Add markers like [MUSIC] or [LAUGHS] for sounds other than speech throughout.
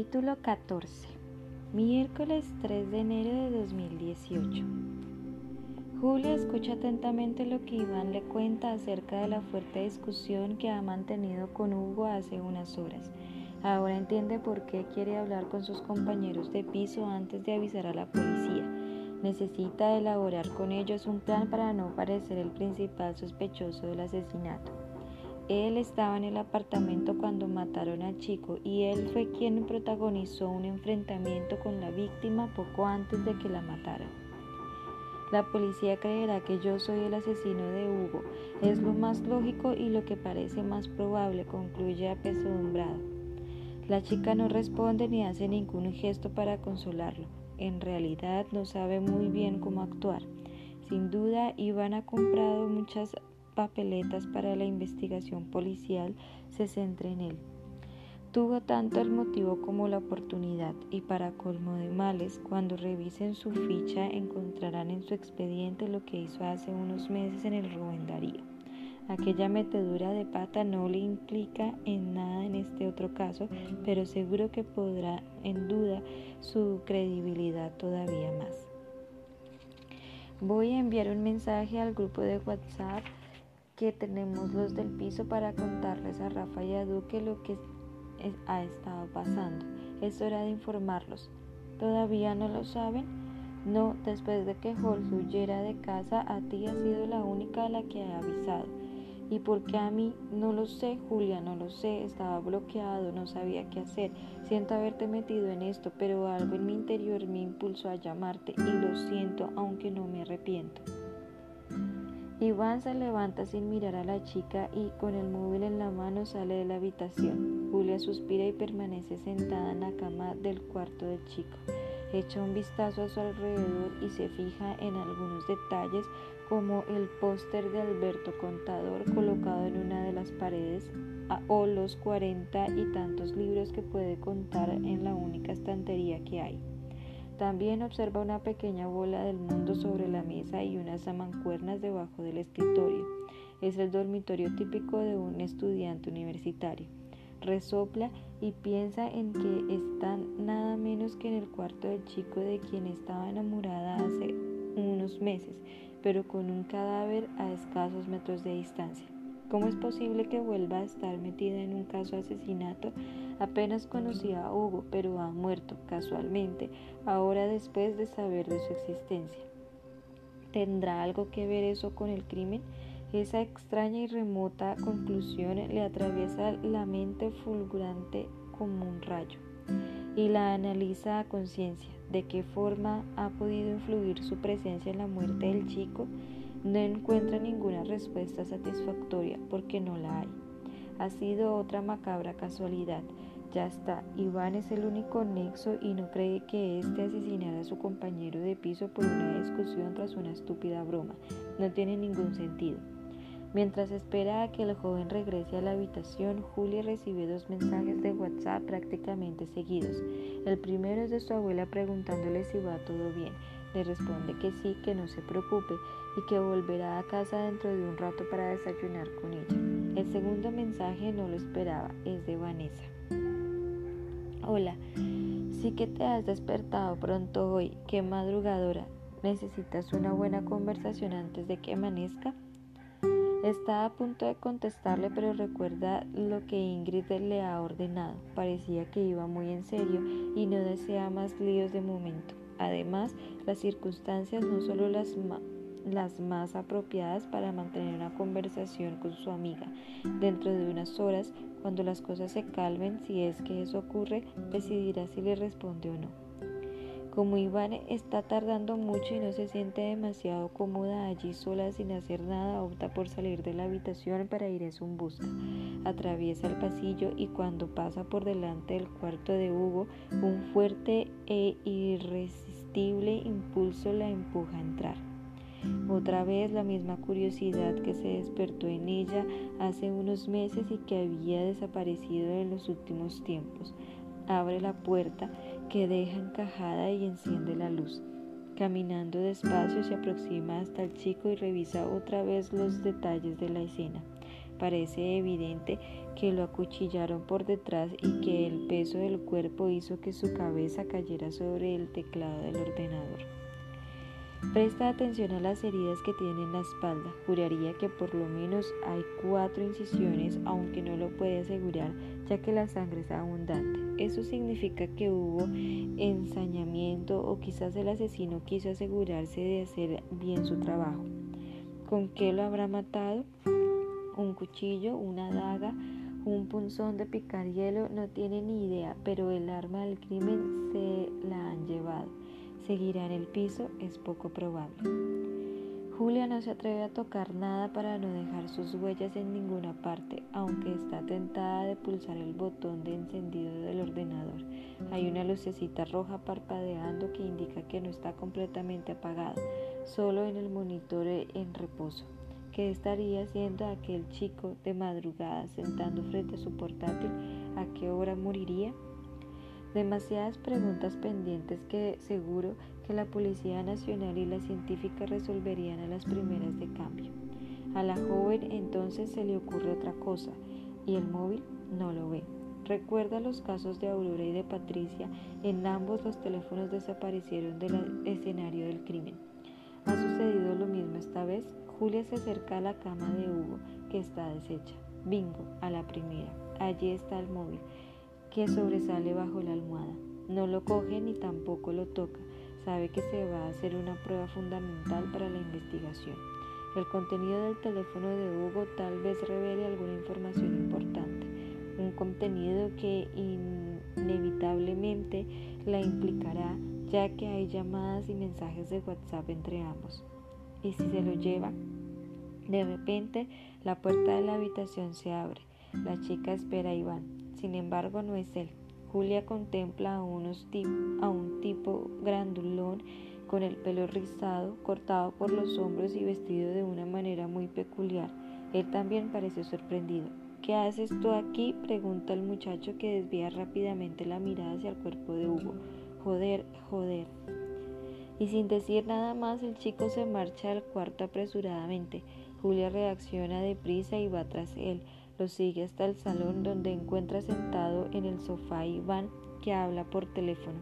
Capítulo 14 Miércoles 3 de enero de 2018 Julia escucha atentamente lo que Iván le cuenta acerca de la fuerte discusión que ha mantenido con Hugo hace unas horas. Ahora entiende por qué quiere hablar con sus compañeros de piso antes de avisar a la policía. Necesita elaborar con ellos un plan para no parecer el principal sospechoso del asesinato. Él estaba en el apartamento cuando mataron al chico y él fue quien protagonizó un enfrentamiento con la víctima poco antes de que la mataran. La policía creerá que yo soy el asesino de Hugo. Es lo más lógico y lo que parece más probable, concluye apesadumbrado. La chica no responde ni hace ningún gesto para consolarlo. En realidad no sabe muy bien cómo actuar. Sin duda, Iván ha comprado muchas papeletas para la investigación policial se centra en él. Tuvo tanto el motivo como la oportunidad y para colmo de males, cuando revisen su ficha encontrarán en su expediente lo que hizo hace unos meses en el robo Aquella metedura de pata no le implica en nada en este otro caso, pero seguro que podrá en duda su credibilidad todavía más. Voy a enviar un mensaje al grupo de WhatsApp que tenemos los del piso para contarles a Rafa y a Duque lo que ha estado pasando. Es hora de informarlos. ¿Todavía no lo saben? No, después de que Holz huyera de casa, a ti ha sido la única a la que ha avisado. ¿Y por qué a mí? No lo sé, Julia, no lo sé. Estaba bloqueado, no sabía qué hacer. Siento haberte metido en esto, pero algo en mi interior me impulsó a llamarte y lo siento, aunque no me arrepiento. Iván se levanta sin mirar a la chica y con el móvil en la mano sale de la habitación. Julia suspira y permanece sentada en la cama del cuarto del chico. Echa un vistazo a su alrededor y se fija en algunos detalles como el póster de Alberto Contador colocado en una de las paredes o los cuarenta y tantos libros que puede contar en la única estantería que hay. También observa una pequeña bola del mundo sobre la mesa y unas mancuernas debajo del escritorio. Es el dormitorio típico de un estudiante universitario. Resopla y piensa en que está nada menos que en el cuarto del chico de quien estaba enamorada hace unos meses, pero con un cadáver a escasos metros de distancia. ¿Cómo es posible que vuelva a estar metida en un caso de asesinato? Apenas conocía a Hugo, pero ha muerto casualmente, ahora después de saber de su existencia. ¿Tendrá algo que ver eso con el crimen? Esa extraña y remota conclusión le atraviesa la mente fulgurante como un rayo y la analiza a conciencia. ¿De qué forma ha podido influir su presencia en la muerte del chico? No encuentra ninguna respuesta satisfactoria porque no la hay. Ha sido otra macabra casualidad. Ya está, Iván es el único nexo y no cree que éste asesinara a su compañero de piso por una discusión tras una estúpida broma. No tiene ningún sentido. Mientras espera a que el joven regrese a la habitación, Julia recibe dos mensajes de WhatsApp prácticamente seguidos. El primero es de su abuela preguntándole si va todo bien. Le responde que sí, que no se preocupe y que volverá a casa dentro de un rato para desayunar con ella. El segundo mensaje no lo esperaba, es de Vanessa. Hola, sí que te has despertado pronto hoy, qué madrugadora. ¿Necesitas una buena conversación antes de que amanezca? Está a punto de contestarle, pero recuerda lo que Ingrid le ha ordenado. Parecía que iba muy en serio y no desea más líos de momento. Además, las circunstancias no solo las, las más apropiadas para mantener una conversación con su amiga. Dentro de unas horas, cuando las cosas se calmen, si es que eso ocurre, decidirá si le responde o no. Como Iván está tardando mucho y no se siente demasiado cómoda allí sola sin hacer nada, opta por salir de la habitación para ir a su busca. Atraviesa el pasillo y cuando pasa por delante del cuarto de Hugo, un fuerte e irresistible impulso la empuja a entrar. Otra vez la misma curiosidad que se despertó en ella hace unos meses y que había desaparecido en los últimos tiempos. Abre la puerta que deja encajada y enciende la luz. Caminando despacio se aproxima hasta el chico y revisa otra vez los detalles de la escena. Parece evidente que lo acuchillaron por detrás y que el peso del cuerpo hizo que su cabeza cayera sobre el teclado del ordenador. Presta atención a las heridas que tiene en la espalda. Juraría que por lo menos hay cuatro incisiones, aunque no lo puede asegurar, ya que la sangre es abundante. Eso significa que hubo ensañamiento o quizás el asesino quiso asegurarse de hacer bien su trabajo. ¿Con qué lo habrá matado? ¿Un cuchillo? ¿Una daga? ¿Un punzón de picar hielo? No tiene ni idea, pero el arma del crimen se la han llevado. Seguirá en el piso, es poco probable. Julia no se atreve a tocar nada para no dejar sus huellas en ninguna parte, aunque está tentada de pulsar el botón de encendido del ordenador. Hay una lucecita roja parpadeando que indica que no está completamente apagado, solo en el monitor en reposo. ¿Qué estaría haciendo aquel chico de madrugada sentando frente a su portátil? ¿A qué hora moriría? Demasiadas preguntas pendientes que seguro que la Policía Nacional y la científica resolverían a las primeras de cambio. A la joven entonces se le ocurre otra cosa y el móvil no lo ve. Recuerda los casos de Aurora y de Patricia, en ambos los teléfonos desaparecieron del escenario del crimen. Ha sucedido lo mismo esta vez. Julia se acerca a la cama de Hugo, que está deshecha. Bingo, a la primera. Allí está el móvil que sobresale bajo la almohada. No lo coge ni tampoco lo toca. Sabe que se va a hacer una prueba fundamental para la investigación. El contenido del teléfono de Hugo tal vez revele alguna información importante, un contenido que inevitablemente la implicará ya que hay llamadas y mensajes de WhatsApp entre ambos. ¿Y si se lo lleva? De repente, la puerta de la habitación se abre. La chica espera a Iván. Sin embargo, no es él. Julia contempla a, unos un tipo grandulón con el pelo rizado, cortado por los hombros y vestido de una manera muy peculiar. Él también parece sorprendido. ¿Qué haces tú aquí? pregunta el muchacho que desvía rápidamente la mirada hacia el cuerpo de Hugo. Joder, joder. Y sin decir nada más, el chico se marcha al cuarto apresuradamente. Julia reacciona deprisa y va tras él. Lo sigue hasta el salón donde encuentra sentado en el sofá Iván que habla por teléfono.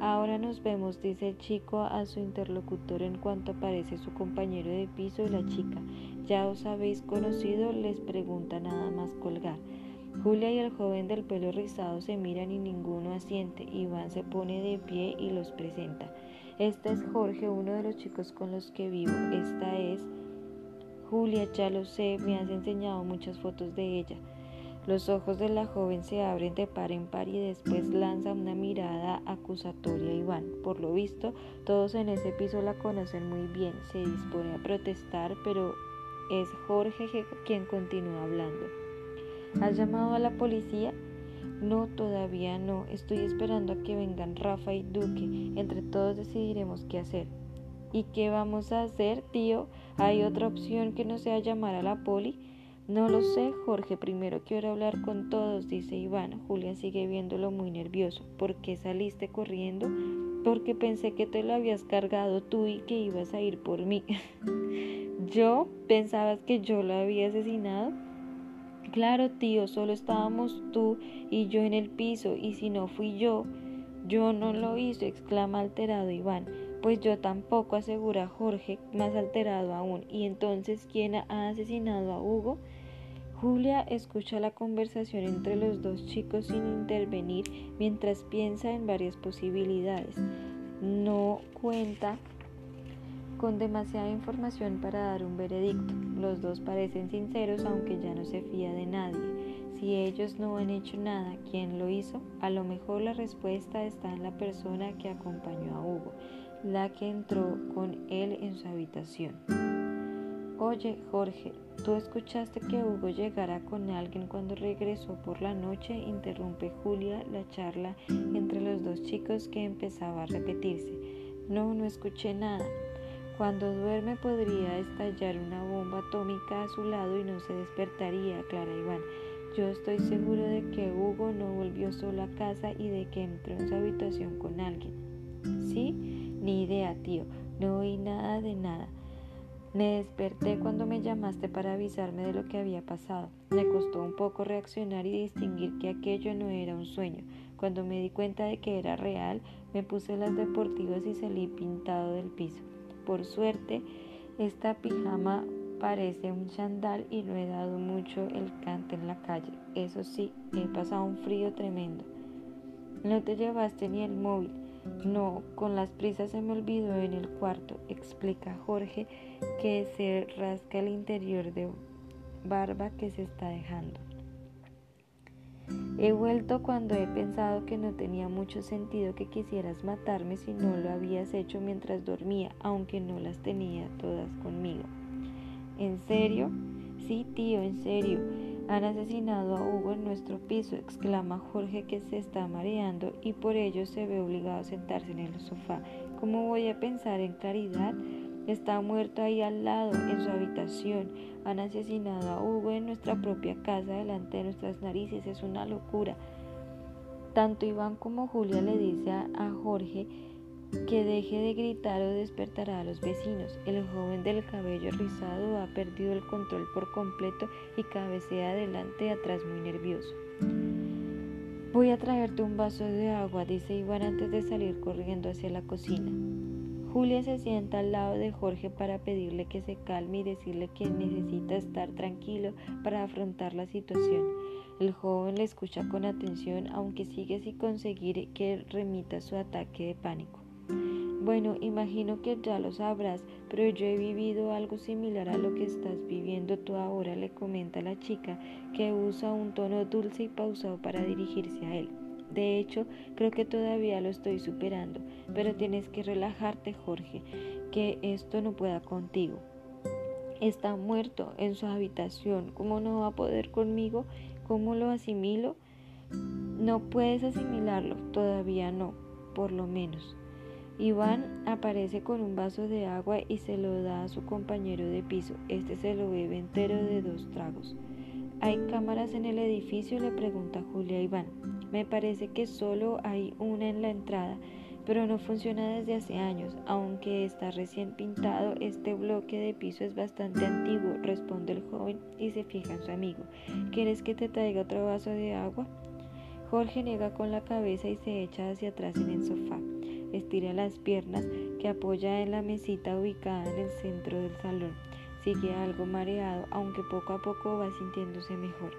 Ahora nos vemos, dice el chico a su interlocutor en cuanto aparece su compañero de piso y la chica. ¿Ya os habéis conocido? les pregunta nada más colgar. Julia y el joven del pelo rizado se miran y ninguno asiente. Iván se pone de pie y los presenta. Este es Jorge, uno de los chicos con los que vivo. Esta es Julia, ya lo sé, me has enseñado muchas fotos de ella. Los ojos de la joven se abren de par en par y después lanza una mirada acusatoria a Iván. Por lo visto, todos en ese piso la conocen muy bien. Se dispone a protestar, pero es Jorge quien continúa hablando. ¿Has llamado a la policía? No, todavía no. Estoy esperando a que vengan Rafa y Duque. Entre todos decidiremos qué hacer. ¿Y qué vamos a hacer, tío? ¿Hay otra opción que no sea llamar a la poli? No lo sé, Jorge. Primero quiero hablar con todos, dice Iván. Julia sigue viéndolo muy nervioso. ¿Por qué saliste corriendo? Porque pensé que te lo habías cargado tú y que ibas a ir por mí. [LAUGHS] ¿Yo? ¿Pensabas que yo lo había asesinado? Claro, tío, solo estábamos tú y yo en el piso, y si no fui yo, yo no lo hice, exclama alterado Iván. Pues yo tampoco, asegura Jorge, más alterado aún. ¿Y entonces quién ha asesinado a Hugo? Julia escucha la conversación entre los dos chicos sin intervenir mientras piensa en varias posibilidades. No cuenta con demasiada información para dar un veredicto. Los dos parecen sinceros aunque ya no se fía de nadie. Si ellos no han hecho nada, ¿quién lo hizo? A lo mejor la respuesta está en la persona que acompañó a Hugo la que entró con él en su habitación. Oye, Jorge, ¿tú escuchaste que Hugo llegara con alguien cuando regresó por la noche? Interrumpe Julia la charla entre los dos chicos que empezaba a repetirse. No, no escuché nada. Cuando duerme podría estallar una bomba atómica a su lado y no se despertaría, Clara Iván. Yo estoy seguro de que Hugo no volvió solo a casa y de que entró en su habitación con alguien. ¿Sí? Ni idea, tío. No oí nada de nada. Me desperté cuando me llamaste para avisarme de lo que había pasado. Me costó un poco reaccionar y distinguir que aquello no era un sueño. Cuando me di cuenta de que era real, me puse las deportivas y salí pintado del piso. Por suerte, esta pijama parece un chandal y no he dado mucho el cante en la calle. Eso sí, he pasado un frío tremendo. No te llevaste ni el móvil. No, con las prisas se me olvidó en el cuarto, explica Jorge, que se rasca el interior de barba que se está dejando. He vuelto cuando he pensado que no tenía mucho sentido que quisieras matarme si no lo habías hecho mientras dormía, aunque no las tenía todas conmigo. ¿En serio? Sí, tío, en serio. Han asesinado a Hugo en nuestro piso, exclama Jorge que se está mareando y por ello se ve obligado a sentarse en el sofá. ¿Cómo voy a pensar en claridad? Está muerto ahí al lado, en su habitación. Han asesinado a Hugo en nuestra propia casa, delante de nuestras narices. Es una locura. Tanto Iván como Julia le dice a Jorge que deje de gritar o despertará a los vecinos. El joven del cabello rizado ha perdido el control por completo y cabecea adelante y atrás muy nervioso. Voy a traerte un vaso de agua, dice Iván antes de salir corriendo hacia la cocina. Julia se sienta al lado de Jorge para pedirle que se calme y decirle que necesita estar tranquilo para afrontar la situación. El joven le escucha con atención, aunque sigue sin conseguir que remita su ataque de pánico. Bueno, imagino que ya lo sabrás, pero yo he vivido algo similar a lo que estás viviendo tú ahora, le comenta la chica, que usa un tono dulce y pausado para dirigirse a él. De hecho, creo que todavía lo estoy superando, pero tienes que relajarte, Jorge, que esto no pueda contigo. Está muerto en su habitación, ¿cómo no va a poder conmigo? ¿Cómo lo asimilo? No puedes asimilarlo, todavía no, por lo menos. Iván aparece con un vaso de agua y se lo da a su compañero de piso. Este se lo bebe entero de dos tragos. ¿Hay cámaras en el edificio? le pregunta Julia a Iván. Me parece que solo hay una en la entrada, pero no funciona desde hace años. Aunque está recién pintado, este bloque de piso es bastante antiguo, responde el joven y se fija en su amigo. ¿Quieres que te traiga otro vaso de agua? Jorge niega con la cabeza y se echa hacia atrás en el sofá estira las piernas que apoya en la mesita ubicada en el centro del salón. Sigue algo mareado, aunque poco a poco va sintiéndose mejor.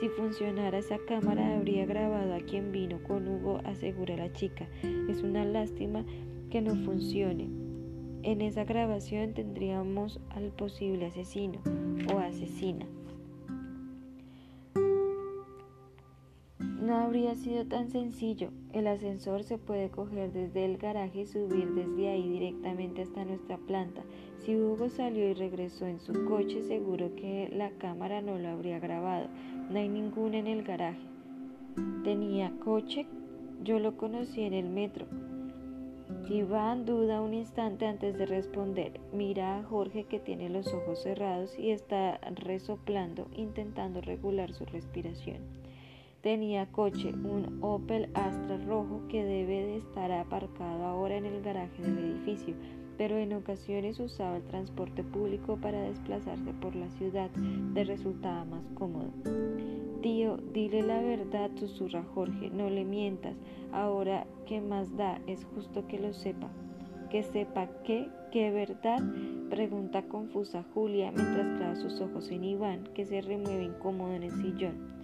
Si funcionara esa cámara habría grabado a quien vino con Hugo, asegura la chica. Es una lástima que no funcione. En esa grabación tendríamos al posible asesino o asesina. No habría sido tan sencillo. El ascensor se puede coger desde el garaje y subir desde ahí directamente hasta nuestra planta. Si Hugo salió y regresó en su coche, seguro que la cámara no lo habría grabado. No hay ninguna en el garaje. ¿Tenía coche? Yo lo conocí en el metro. Iván duda un instante antes de responder. Mira a Jorge que tiene los ojos cerrados y está resoplando, intentando regular su respiración. Tenía coche, un Opel Astra rojo que debe de estar aparcado ahora en el garaje del edificio, pero en ocasiones usaba el transporte público para desplazarse por la ciudad, le resultaba más cómodo. Tío, dile la verdad, susurra Jorge, no le mientas. Ahora, ¿qué más da? Es justo que lo sepa. ¿Que sepa qué? ¿Qué verdad? Pregunta confusa Julia mientras clava sus ojos en Iván, que se remueve incómodo en el sillón.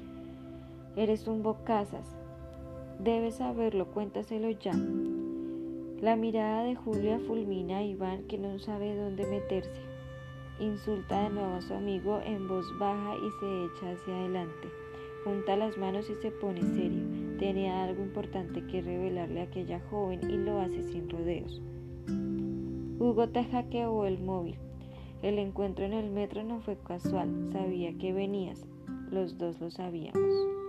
Eres un bocazas. Debes saberlo, cuéntaselo ya. La mirada de Julia fulmina a Iván que no sabe dónde meterse. Insulta de nuevo a su amigo en voz baja y se echa hacia adelante. Junta las manos y se pone serio. Tenía algo importante que revelarle a aquella joven y lo hace sin rodeos. Hugo te hackeó el móvil. El encuentro en el metro no fue casual. Sabía que venías. Los dos lo sabíamos.